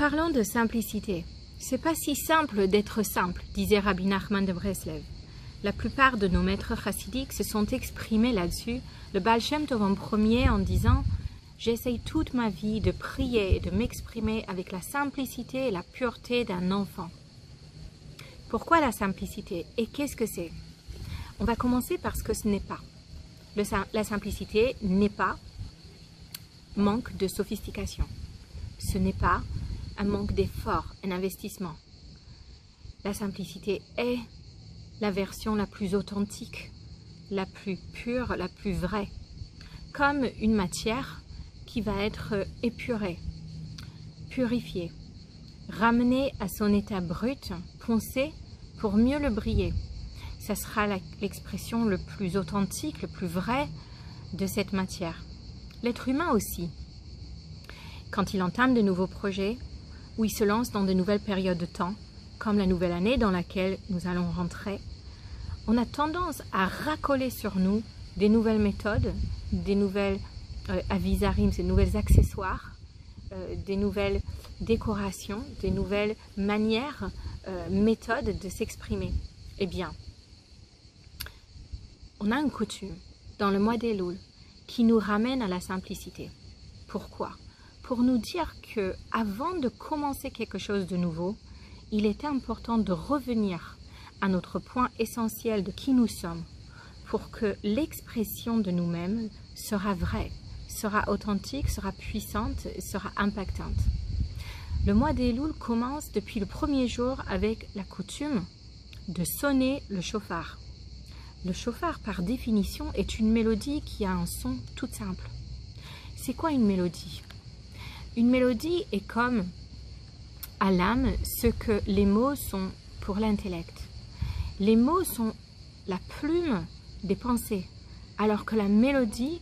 Parlons de simplicité. C'est pas si simple d'être simple, disait Rabbi Nachman de Breslev. La plupart de nos maîtres chassidiques se sont exprimés là-dessus, le Baal Shem Tov en premier en disant J'essaye toute ma vie de prier et de m'exprimer avec la simplicité et la pureté d'un enfant. Pourquoi la simplicité et qu'est-ce que c'est? On va commencer par ce que ce n'est pas. La simplicité n'est pas manque de sophistication. Ce n'est pas un manque d'effort, un investissement. La simplicité est la version la plus authentique, la plus pure, la plus vraie, comme une matière qui va être épurée, purifiée, ramenée à son état brut, poncée pour mieux le briller. Ça sera l'expression le plus authentique, le plus vrai de cette matière. L'être humain aussi, quand il entame de nouveaux projets, ou il se lance dans de nouvelles périodes de temps, comme la nouvelle année dans laquelle nous allons rentrer, on a tendance à racoler sur nous des nouvelles méthodes, des nouvelles euh, avisarim, des nouvelles accessoires, euh, des nouvelles décorations, des nouvelles manières, euh, méthodes de s'exprimer. Eh bien, on a une coutume dans le mois des Louls qui nous ramène à la simplicité. Pourquoi? Pour nous dire que avant de commencer quelque chose de nouveau, il est important de revenir à notre point essentiel de qui nous sommes pour que l'expression de nous-mêmes sera vraie, sera authentique, sera puissante, sera impactante. Le mois des Louls commence depuis le premier jour avec la coutume de sonner le chauffard. Le chauffard, par définition, est une mélodie qui a un son tout simple. C'est quoi une mélodie? Une mélodie est comme à l'âme ce que les mots sont pour l'intellect. Les mots sont la plume des pensées, alors que la mélodie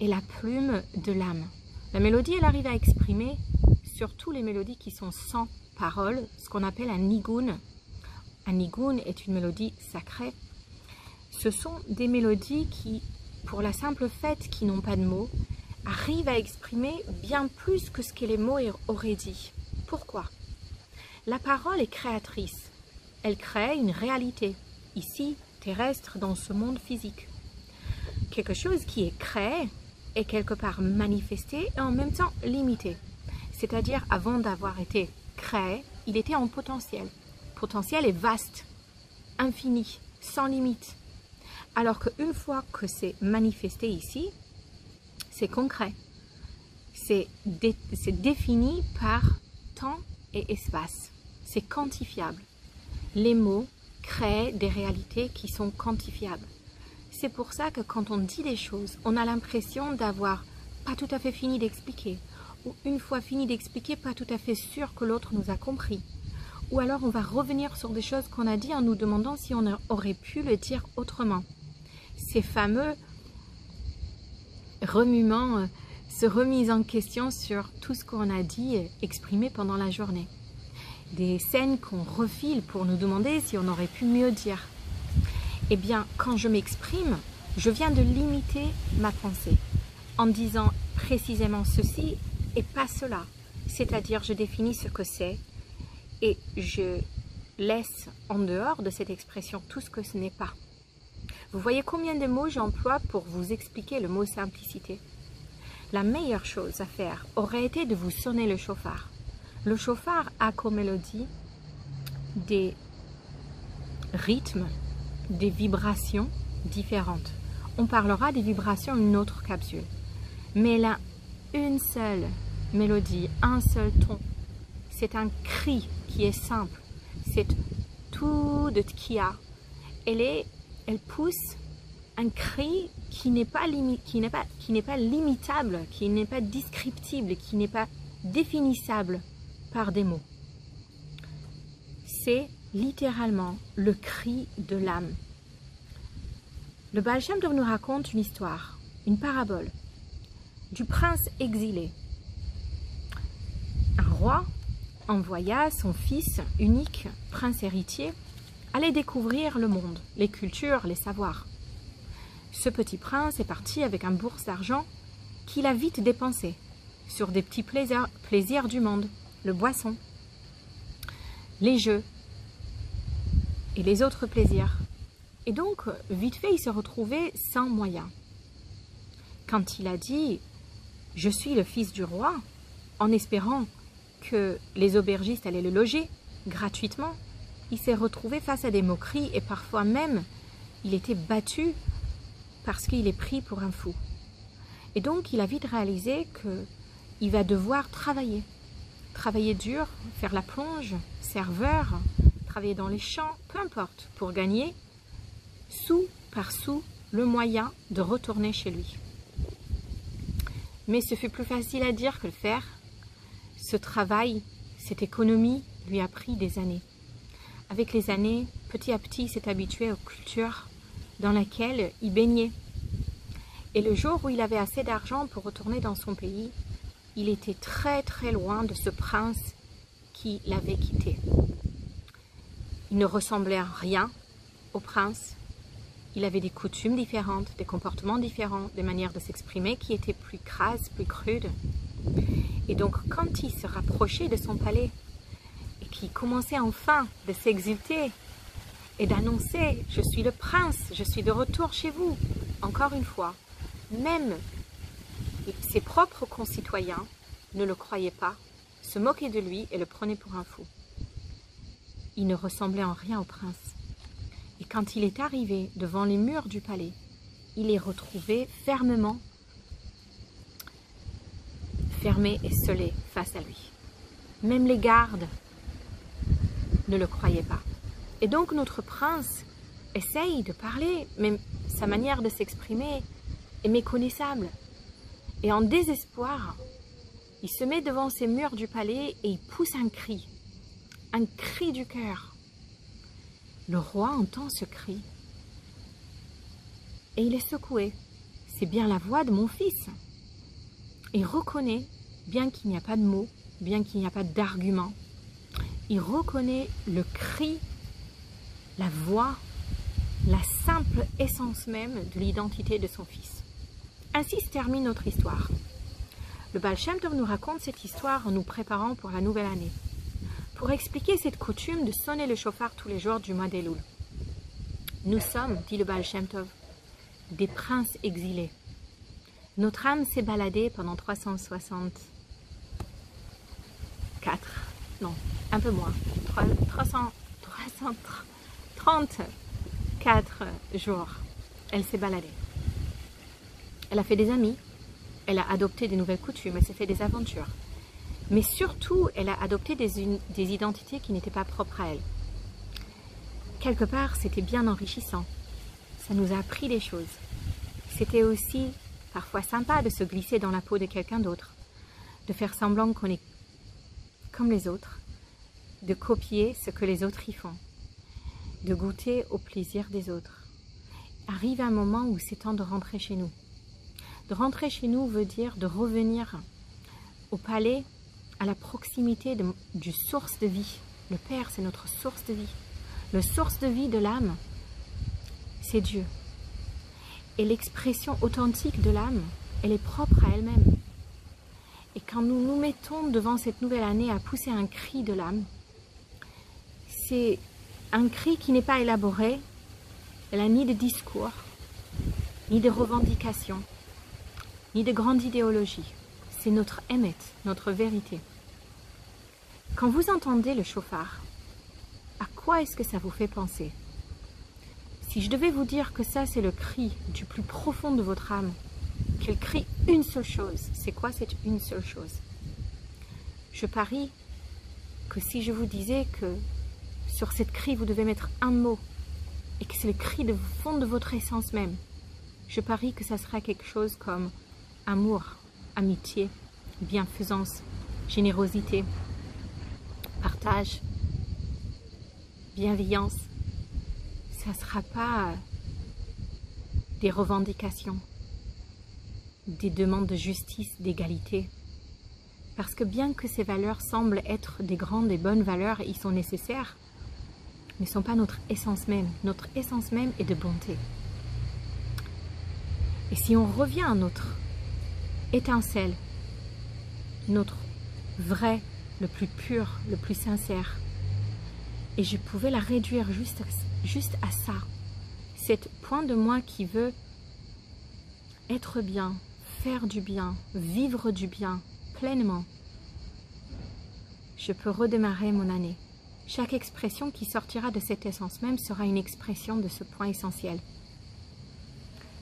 est la plume de l'âme. La mélodie, elle arrive à exprimer surtout les mélodies qui sont sans parole, ce qu'on appelle un nigun. Un nigun est une mélodie sacrée. Ce sont des mélodies qui, pour la simple fait qu'ils n'ont pas de mots, arrivent à exprimer bien plus que ce que les mots auraient dit. Pourquoi? La parole est créatrice elle crée une réalité, ici, terrestre, dans ce monde physique. Quelque chose qui est créé est quelque part manifesté et en même temps limité. C'est-à-dire, avant d'avoir été créé, il était en potentiel. Potentiel est vaste, infini, sans limite. Alors qu'une fois que c'est manifesté ici, c'est concret. C'est défini par temps et espace. C'est quantifiable les mots créent des réalités qui sont quantifiables. C'est pour ça que quand on dit des choses, on a l'impression d'avoir pas tout à fait fini d'expliquer, ou une fois fini d'expliquer, pas tout à fait sûr que l'autre nous a compris. Ou alors on va revenir sur des choses qu'on a dit en nous demandant si on aurait pu le dire autrement. Ces fameux remuements, euh, se remise en question sur tout ce qu'on a dit et exprimé pendant la journée des scènes qu'on refile pour nous demander si on aurait pu mieux dire. Eh bien, quand je m'exprime, je viens de limiter ma pensée en disant précisément ceci et pas cela. C'est-à-dire, je définis ce que c'est et je laisse en dehors de cette expression tout ce que ce n'est pas. Vous voyez combien de mots j'emploie pour vous expliquer le mot simplicité? La meilleure chose à faire aurait été de vous sonner le chauffard. Le chauffard a comme mélodie des rythmes, des vibrations différentes. On parlera des vibrations une autre capsule. Mais a une seule mélodie, un seul ton. C'est un cri qui est simple. C'est tout de tkia. Elle, est, elle pousse un cri qui n'est pas, limitable, qui n'est pas descriptible, qui n'est pas définissable par des mots. C'est littéralement le cri de l'âme. Le Baal nous raconte une histoire, une parabole du prince exilé. Un roi envoya son fils unique, prince héritier, aller découvrir le monde, les cultures, les savoirs. Ce petit prince est parti avec un bourse d'argent qu'il a vite dépensé sur des petits plaisirs, plaisirs du monde le boisson, les jeux et les autres plaisirs. Et donc, vite fait, il se retrouvait sans moyens. Quand il a dit « Je suis le fils du roi », en espérant que les aubergistes allaient le loger gratuitement, il s'est retrouvé face à des moqueries et parfois même il était battu parce qu'il est pris pour un fou. Et donc il a vite réalisé qu'il va devoir travailler. Travailler dur, faire la plonge, serveur, travailler dans les champs, peu importe, pour gagner sous par sous le moyen de retourner chez lui. Mais ce fut plus facile à dire que le faire. Ce travail, cette économie lui a pris des années. Avec les années, petit à petit, il s'est habitué aux cultures dans lesquelles il baignait. Et le jour où il avait assez d'argent pour retourner dans son pays, il était très très loin de ce prince qui l'avait quitté. Il ne ressemblait à rien au prince. Il avait des coutumes différentes, des comportements différents, des manières de s'exprimer qui étaient plus crasses, plus crudes. Et donc quand il se rapprochait de son palais et qu'il commençait enfin de s'exulter et d'annoncer « Je suis le prince, je suis de retour chez vous », encore une fois, même ses propres concitoyens ne le croyaient pas, se moquaient de lui et le prenaient pour un fou. Il ne ressemblait en rien au prince. Et quand il est arrivé devant les murs du palais, il est retrouvé fermement fermé et scellé face à lui. Même les gardes ne le croyaient pas. Et donc notre prince essaye de parler, mais sa manière de s'exprimer est méconnaissable. Et en désespoir, il se met devant ces murs du palais et il pousse un cri, un cri du cœur. Le roi entend ce cri et il est secoué. C'est bien la voix de mon fils. Il reconnaît, bien qu'il n'y a pas de mots, bien qu'il n'y a pas d'argument, il reconnaît le cri, la voix, la simple essence même de l'identité de son fils. Ainsi se termine notre histoire. Le Baal nous raconte cette histoire en nous préparant pour la nouvelle année, pour expliquer cette coutume de sonner le chauffard tous les jours du mois d'Elul. Nous sommes, dit le Baal des princes exilés. Notre âme s'est baladée pendant 364, non, un peu moins, 300, 334 jours. Elle s'est baladée. Elle a fait des amis, elle a adopté des nouvelles coutumes, elle s'est fait des aventures. Mais surtout, elle a adopté des, des identités qui n'étaient pas propres à elle. Quelque part, c'était bien enrichissant. Ça nous a appris des choses. C'était aussi parfois sympa de se glisser dans la peau de quelqu'un d'autre, de faire semblant qu'on est comme les autres, de copier ce que les autres y font, de goûter au plaisir des autres. Arrive un moment où c'est temps de rentrer chez nous. De rentrer chez nous veut dire de revenir au palais, à la proximité du source de vie. Le Père, c'est notre source de vie. Le source de vie de l'âme, c'est Dieu. Et l'expression authentique de l'âme, elle est propre à elle-même. Et quand nous nous mettons devant cette nouvelle année à pousser un cri de l'âme, c'est un cri qui n'est pas élaboré, elle n'a ni de discours, ni de revendication, ni de grande idéologie. C'est notre émet, notre vérité. Quand vous entendez le chauffard, à quoi est-ce que ça vous fait penser? Si je devais vous dire que ça, c'est le cri du plus profond de votre âme, qu'elle crie une seule chose, c'est quoi cette une seule chose? Je parie que si je vous disais que sur cette cri, vous devez mettre un mot, et que c'est le cri de fond de votre essence même, je parie que ça sera quelque chose comme amour, amitié, bienfaisance, générosité, partage, bienveillance. Ça ne sera pas des revendications, des demandes de justice, d'égalité. Parce que bien que ces valeurs semblent être des grandes et bonnes valeurs ils sont nécessaires, ne sont pas notre essence même. Notre essence même est de bonté. Et si on revient à notre étincelle, notre vraie le plus pur, le plus sincère. Et je pouvais la réduire juste, juste à ça. Cet point de moi qui veut être bien, faire du bien, vivre du bien pleinement. Je peux redémarrer mon année. Chaque expression qui sortira de cette essence même sera une expression de ce point essentiel.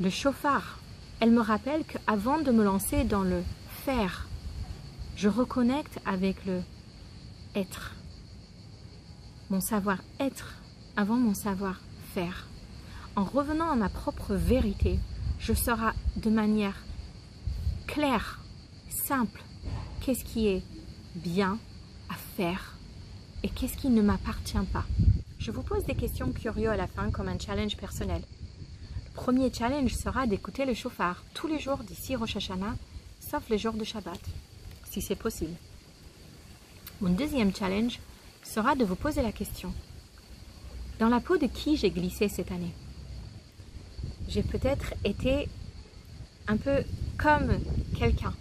Le chauffard, elle me rappelle qu'avant de me lancer dans le faire, je reconnecte avec le être. Mon savoir-être avant mon savoir-faire. En revenant à ma propre vérité, je saurai de manière claire, simple, qu'est-ce qui est bien à faire et qu'est-ce qui ne m'appartient pas? Je vous pose des questions curieuses à la fin comme un challenge personnel. Le premier challenge sera d'écouter le chauffard tous les jours d'ici Rosh Hashanah, sauf les jours de Shabbat, si c'est possible. Mon deuxième challenge sera de vous poser la question. Dans la peau de qui j'ai glissé cette année? J'ai peut-être été un peu comme quelqu'un.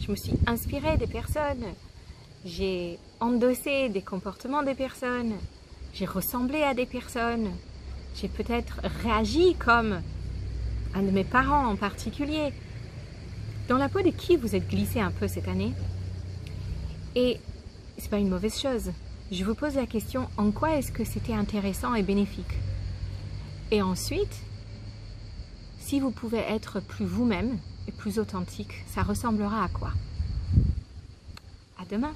Je me suis inspirée des personnes, j'ai endossé des comportements des personnes, j'ai ressemblé à des personnes, j'ai peut-être réagi comme un de mes parents en particulier. Dans la peau de qui vous êtes glissé un peu cette année? Et c'est pas une mauvaise chose. Je vous pose la question en quoi est-ce que c'était intéressant et bénéfique? Et ensuite, si vous pouvez être plus vous-même et plus authentique, ça ressemblera à quoi? À demain